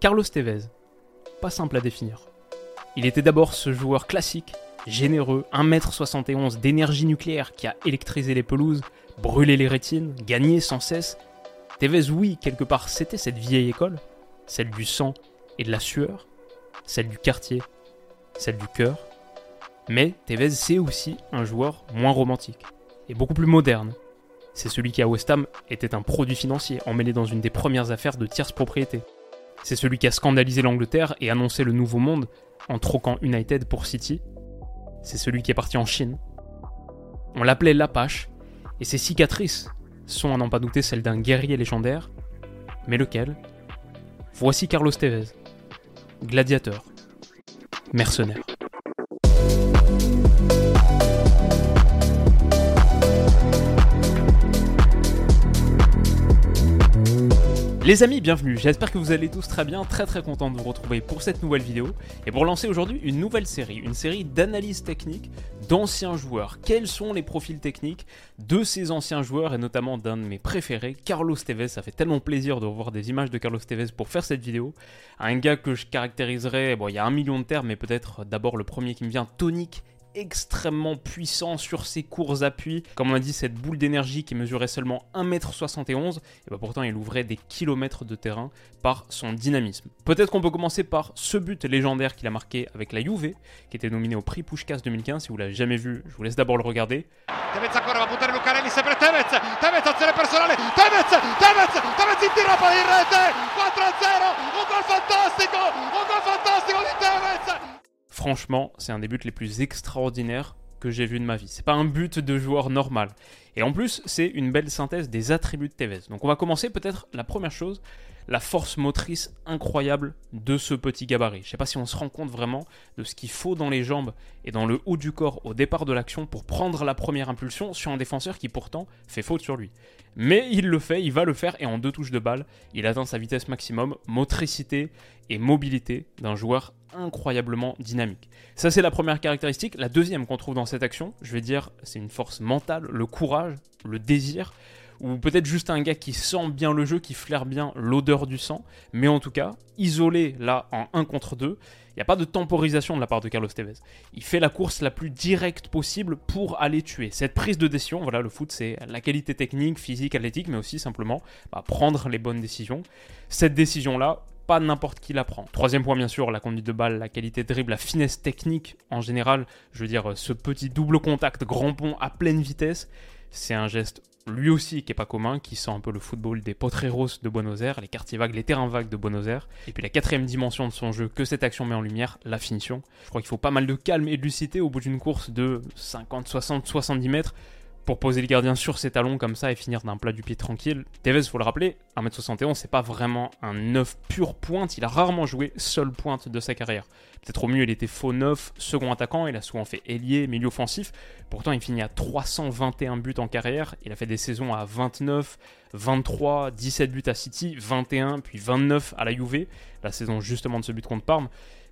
Carlos Tevez. Pas simple à définir. Il était d'abord ce joueur classique, généreux, 1m71 d'énergie nucléaire qui a électrisé les pelouses, brûlé les rétines, gagné sans cesse. Tevez, oui, quelque part, c'était cette vieille école, celle du sang et de la sueur, celle du quartier, celle du cœur. Mais Tevez, c'est aussi un joueur moins romantique et beaucoup plus moderne. C'est celui qui à West Ham était un produit financier emmêlé dans une des premières affaires de tierce propriété. C'est celui qui a scandalisé l'Angleterre et annoncé le nouveau monde en troquant United pour City. C'est celui qui est parti en Chine. On l'appelait l'Apache, et ses cicatrices sont à n'en pas douter celles d'un guerrier légendaire. Mais lequel? Voici Carlos Tevez, gladiateur, mercenaire. Les amis, bienvenue, j'espère que vous allez tous très bien, très très content de vous retrouver pour cette nouvelle vidéo et pour lancer aujourd'hui une nouvelle série, une série d'analyses techniques d'anciens joueurs. Quels sont les profils techniques de ces anciens joueurs et notamment d'un de mes préférés, Carlos Tevez. Ça fait tellement plaisir de revoir des images de Carlos Tevez pour faire cette vidéo. Un gars que je caractériserais, bon il y a un million de termes mais peut-être d'abord le premier qui me vient, tonique extrêmement puissant sur ses courts appuis. Comme on a dit, cette boule d'énergie qui mesurait seulement 1m71, et bah pourtant il ouvrait des kilomètres de terrain par son dynamisme. Peut-être qu'on peut commencer par ce but légendaire qu'il a marqué avec la Juve, qui était nominé au prix Pushkas 2015. Si vous l'avez jamais vu, je vous laisse d'abord le regarder. Franchement, c'est un des buts les plus extraordinaires que j'ai vu de ma vie. C'est pas un but de joueur normal. Et en plus, c'est une belle synthèse des attributs de Tevez. Donc on va commencer peut-être la première chose, la force motrice incroyable de ce petit gabarit. Je sais pas si on se rend compte vraiment de ce qu'il faut dans les jambes et dans le haut du corps au départ de l'action pour prendre la première impulsion sur un défenseur qui pourtant fait faute sur lui. Mais il le fait, il va le faire et en deux touches de balle, il atteint sa vitesse maximum, motricité et mobilité d'un joueur incroyablement dynamique. Ça c'est la première caractéristique. La deuxième qu'on trouve dans cette action, je vais dire, c'est une force mentale, le courage, le désir, ou peut-être juste un gars qui sent bien le jeu, qui flaire bien l'odeur du sang, mais en tout cas, isolé là en 1 contre 2, il n'y a pas de temporisation de la part de Carlos Tevez. Il fait la course la plus directe possible pour aller tuer. Cette prise de décision, voilà, le foot c'est la qualité technique, physique, athlétique, mais aussi simplement bah, prendre les bonnes décisions. Cette décision-là, pas n'importe qui la prend. Troisième point, bien sûr, la conduite de balle, la qualité de dribble, la finesse technique en général. Je veux dire, ce petit double contact, grand pont à pleine vitesse, c'est un geste lui aussi qui est pas commun, qui sent un peu le football des potreros de Buenos Aires, les quartiers vagues, les terrains vagues de Buenos Aires. Et puis la quatrième dimension de son jeu que cette action met en lumière, la finition. Je crois qu'il faut pas mal de calme et de lucidité au bout d'une course de 50, 60, 70 mètres pour poser le gardien sur ses talons comme ça et finir d'un plat du pied tranquille. Tevez, faut le rappeler, 1m71, c'est pas vraiment un 9 pur pointe, il a rarement joué seule pointe de sa carrière. Peut-être au mieux, il était faux 9, second attaquant, il a souvent fait ailier, milieu offensif. Pourtant, il finit à 321 buts en carrière, il a fait des saisons à 29, 23, 17 buts à City, 21, puis 29 à la Juve, la saison justement de ce but contre Parme.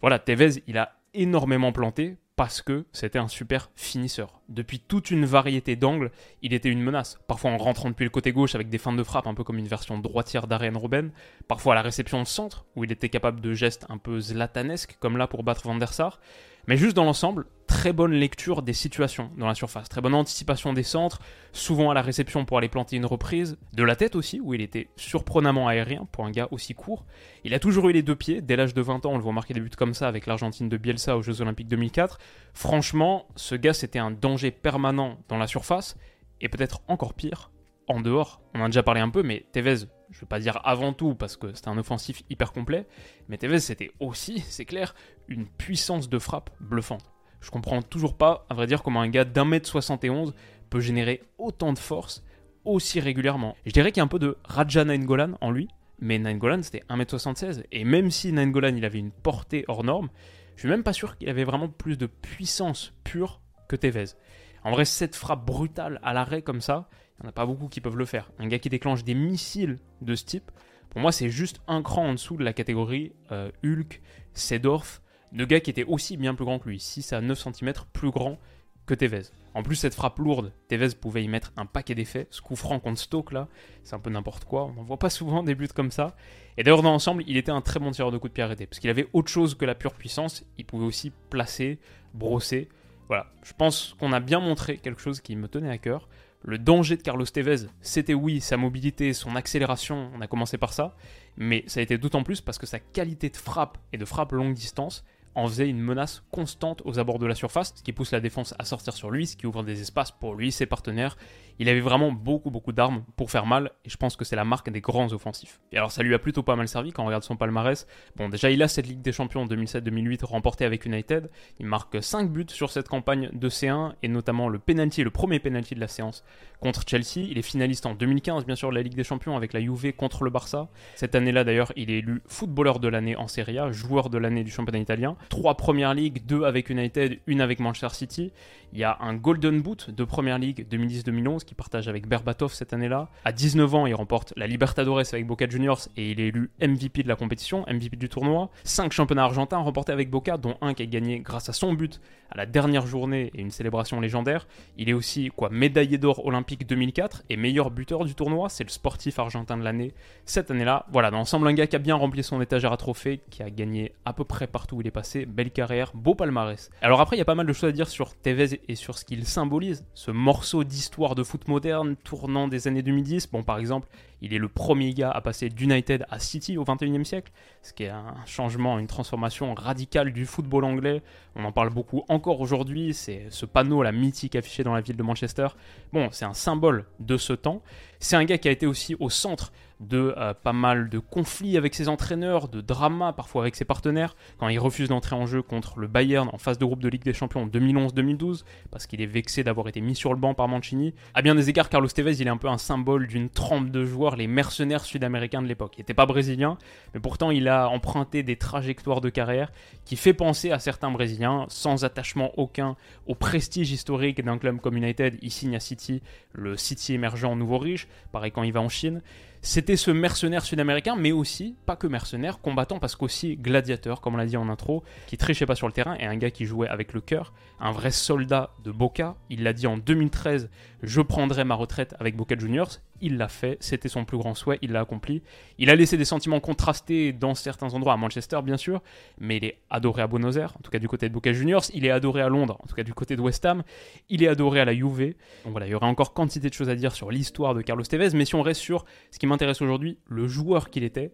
Voilà, Tevez, il a énormément planté parce que c'était un super finisseur. Depuis toute une variété d'angles, il était une menace. Parfois en rentrant depuis le côté gauche avec des feintes de frappe, un peu comme une version droitière d'Ariane Robben. Parfois à la réception de centre, où il était capable de gestes un peu zlatanesques, comme là pour battre Van der Sar. Mais juste dans l'ensemble, très bonne lecture des situations dans la surface, très bonne anticipation des centres, souvent à la réception pour aller planter une reprise, de la tête aussi, où il était surprenamment aérien pour un gars aussi court. Il a toujours eu les deux pieds, dès l'âge de 20 ans, on le voit marquer des buts comme ça avec l'Argentine de Bielsa aux Jeux Olympiques 2004. Franchement, ce gars c'était un danger permanent dans la surface, et peut-être encore pire, en dehors. On en a déjà parlé un peu, mais Tevez, je ne veux pas dire avant tout parce que c'était un offensif hyper complet, mais Tevez c'était aussi, c'est clair, une puissance de frappe bluffante. Je comprends toujours pas, à vrai dire, comment un gars d'un mètre 71 peut générer autant de force, aussi régulièrement. Je dirais qu'il y a un peu de Raja Nainggolan en lui, mais Nainggolan c'était 1m76, et même si Nainggolan il avait une portée hors norme, je suis même pas sûr qu'il avait vraiment plus de puissance pure que Tevez. En vrai, cette frappe brutale à l'arrêt comme ça, il n'y en a pas beaucoup qui peuvent le faire. Un gars qui déclenche des missiles de ce type, pour moi c'est juste un cran en dessous de la catégorie euh, Hulk, Sedorf, de gars qui étaient aussi bien plus grands que lui, 6 à 9 cm plus grand que Tevez. En plus, cette frappe lourde, Tevez pouvait y mettre un paquet d'effets. Ce coup franc contre Stoke, là, c'est un peu n'importe quoi. On n'en voit pas souvent des buts comme ça. Et d'ailleurs, dans l'ensemble, il était un très bon tireur de coups de pied arrêté. Parce qu'il avait autre chose que la pure puissance. Il pouvait aussi placer, brosser. Voilà. Je pense qu'on a bien montré quelque chose qui me tenait à cœur. Le danger de Carlos Tevez, c'était oui, sa mobilité, son accélération, on a commencé par ça, mais ça a été d'autant plus parce que sa qualité de frappe et de frappe longue distance en faisait une menace constante aux abords de la surface, ce qui pousse la défense à sortir sur lui, ce qui ouvre des espaces pour lui, ses partenaires. Il avait vraiment beaucoup beaucoup d'armes pour faire mal, et je pense que c'est la marque des grands offensifs. Et alors ça lui a plutôt pas mal servi quand on regarde son palmarès. Bon déjà il a cette Ligue des Champions 2007-2008 remportée avec United, il marque 5 buts sur cette campagne de C1, et notamment le penalty, le premier penalty de la séance contre Chelsea. Il est finaliste en 2015 bien sûr de la Ligue des Champions avec la Juve contre le Barça. Cette année-là d'ailleurs il est élu footballeur de l'année en Serie A, joueur de l'année du championnat italien trois premières ligues, deux avec United, une avec Manchester City. Il y a un Golden Boot de première ligue 2010-2011 qui partage avec Berbatov cette année-là. À 19 ans, il remporte la Libertadores avec Boca Juniors et il est élu MVP de la compétition, MVP du tournoi. Cinq championnats argentins remportés avec Boca, dont un qui a gagné grâce à son but à la dernière journée et une célébration légendaire. Il est aussi quoi médaillé d'or olympique 2004 et meilleur buteur du tournoi. C'est le sportif argentin de l'année cette année-là. Voilà, dans l'ensemble, un gars qui a bien rempli son étagère à trophées, qui a gagné à peu près partout où il est passé. Belle carrière, beau palmarès. Alors après, il y a pas mal de choses à dire sur Tevez et sur ce qu'il symbolise. Ce morceau d'histoire de foot moderne tournant des années 2010. Bon, par exemple, il est le premier gars à passer d'United à City au 21e siècle, ce qui est un changement, une transformation radicale du football anglais. On en parle beaucoup encore aujourd'hui, c'est ce panneau, la mythique affiché dans la ville de Manchester. Bon, c'est un symbole de ce temps. C'est un gars qui a été aussi au centre de euh, pas mal de conflits avec ses entraîneurs, de dramas parfois avec ses partenaires, quand il refuse d'entrer en jeu contre le Bayern en phase de groupe de Ligue des Champions en 2011-2012, parce qu'il est vexé d'avoir été mis sur le banc par Mancini. À bien des égards, Carlos Tevez, il est un peu un symbole d'une trempe de joueurs, les mercenaires sud-américains de l'époque. Il n'était pas brésilien, mais pourtant il a emprunté des trajectoires de carrière qui fait penser à certains Brésiliens, sans attachement aucun au prestige historique d'un club comme United. Il signe à City, le City émergent nouveau riche, pareil quand il va en Chine. C'était ce mercenaire sud-américain, mais aussi, pas que mercenaire, combattant parce qu'aussi gladiateur, comme on l'a dit en intro, qui trichait pas sur le terrain, et un gars qui jouait avec le cœur, un vrai soldat de Boca. Il l'a dit en 2013, je prendrai ma retraite avec Boca Juniors. Il l'a fait, c'était son plus grand souhait, il l'a accompli. Il a laissé des sentiments contrastés dans certains endroits, à Manchester bien sûr, mais il est adoré à Buenos Aires, en tout cas du côté de Boca Juniors. Il est adoré à Londres, en tout cas du côté de West Ham. Il est adoré à la Juve. Donc voilà, il y aurait encore quantité de choses à dire sur l'histoire de Carlos Tevez, mais si on reste sur ce qui m'intéresse aujourd'hui, le joueur qu'il était,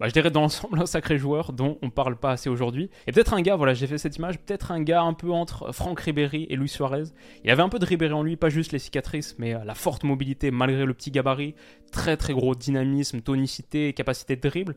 bah, je dirais dans l'ensemble un sacré joueur dont on parle pas assez aujourd'hui. Et peut-être un gars, voilà, j'ai fait cette image, peut-être un gars un peu entre Franck Ribéry et Luis Suarez. Il avait un peu de Ribéry en lui, pas juste les cicatrices, mais euh, la forte mobilité malgré le petit gabarit, très très gros dynamisme, tonicité, capacité de dribble.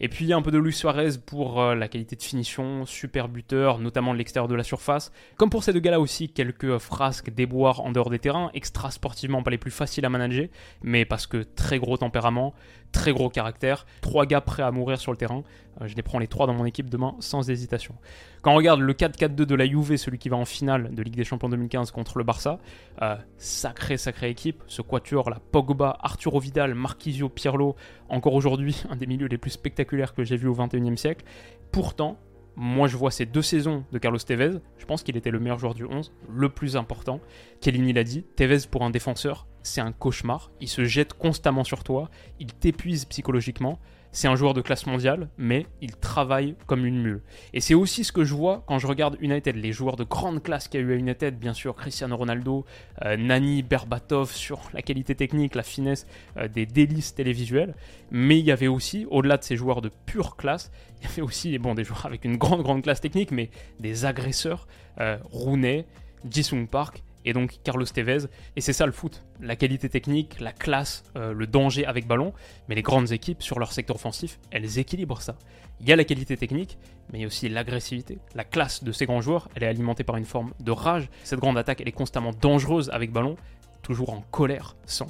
Et puis un peu de Luis Suarez pour euh, la qualité de finition, super buteur, notamment de l'extérieur de la surface. Comme pour ces deux gars-là aussi, quelques euh, frasques, déboires en dehors des terrains, extra sportivement pas les plus faciles à manager, mais parce que très gros tempérament, très gros caractère, trois gars prêts à mourir sur le terrain. Euh, je les prends les trois dans mon équipe demain sans hésitation. Quand on regarde le 4-4-2 de la Juve, celui qui va en finale de Ligue des Champions 2015 contre le Barça, euh, sacré sacré équipe. Ce quatuor, la Pogba, Arturo Vidal, Marquisio, Pirlo, encore aujourd'hui un des milieux les plus spectaculaires que j'ai vu au 21e siècle. Pourtant, moi, je vois ces deux saisons de Carlos Tevez. Je pense qu'il était le meilleur joueur du 11, le plus important. Kellini l'a dit, Tevez pour un défenseur, c'est un cauchemar. Il se jette constamment sur toi, il t'épuise psychologiquement. C'est un joueur de classe mondiale, mais il travaille comme une mule. Et c'est aussi ce que je vois quand je regarde United, les joueurs de grande classe qu'il y a eu à United, bien sûr Cristiano Ronaldo, euh, Nani, Berbatov, sur la qualité technique, la finesse euh, des délices télévisuels. Mais il y avait aussi, au-delà de ces joueurs de pure classe, il y avait aussi bon, des joueurs avec une grande, grande classe technique, mais des agresseurs, euh, Rooney, Jisung Park et donc Carlos Tevez. Et c'est ça le foot. La qualité technique, la classe, euh, le danger avec ballon. Mais les grandes équipes, sur leur secteur offensif, elles équilibrent ça. Il y a la qualité technique, mais il y a aussi l'agressivité. La classe de ces grands joueurs, elle est alimentée par une forme de rage. Cette grande attaque, elle est constamment dangereuse avec ballon, toujours en colère, sans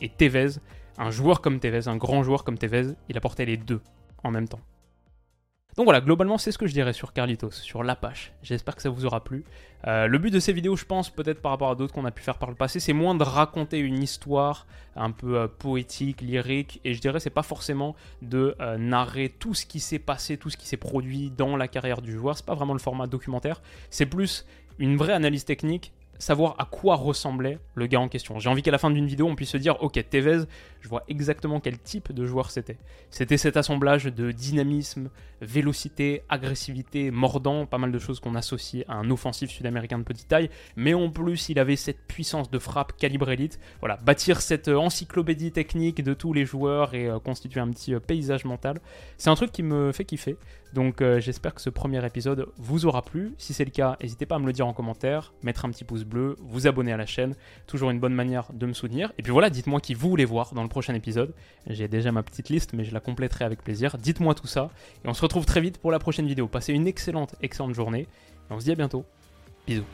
Et Tevez, un joueur comme Tevez, un grand joueur comme Tevez, il apportait les deux en même temps. Donc voilà, globalement, c'est ce que je dirais sur Carlitos, sur l'Apache. J'espère que ça vous aura plu. Euh, le but de ces vidéos, je pense, peut-être par rapport à d'autres qu'on a pu faire par le passé, c'est moins de raconter une histoire un peu euh, poétique, lyrique, et je dirais c'est pas forcément de euh, narrer tout ce qui s'est passé, tout ce qui s'est produit dans la carrière du joueur. C'est pas vraiment le format documentaire. C'est plus une vraie analyse technique savoir à quoi ressemblait le gars en question. J'ai envie qu'à la fin d'une vidéo, on puisse se dire, ok, Tevez, je vois exactement quel type de joueur c'était. C'était cet assemblage de dynamisme, vélocité, agressivité, mordant, pas mal de choses qu'on associe à un offensif sud-américain de petite taille, mais en plus, il avait cette puissance de frappe calibre élite. Voilà, bâtir cette encyclopédie technique de tous les joueurs et euh, constituer un petit euh, paysage mental, c'est un truc qui me fait kiffer. Donc euh, j'espère que ce premier épisode vous aura plu. Si c'est le cas, n'hésitez pas à me le dire en commentaire, mettre un petit pouce bleu, vous abonner à la chaîne, toujours une bonne manière de me soutenir. Et puis voilà, dites-moi qui vous voulez voir dans le prochain épisode. J'ai déjà ma petite liste, mais je la compléterai avec plaisir. Dites-moi tout ça. Et on se retrouve très vite pour la prochaine vidéo. Passez une excellente, excellente journée. Et on se dit à bientôt. Bisous.